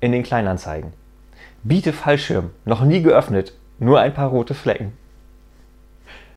in den Kleinanzeigen. Biete Fallschirm, noch nie geöffnet, nur ein paar rote Flecken.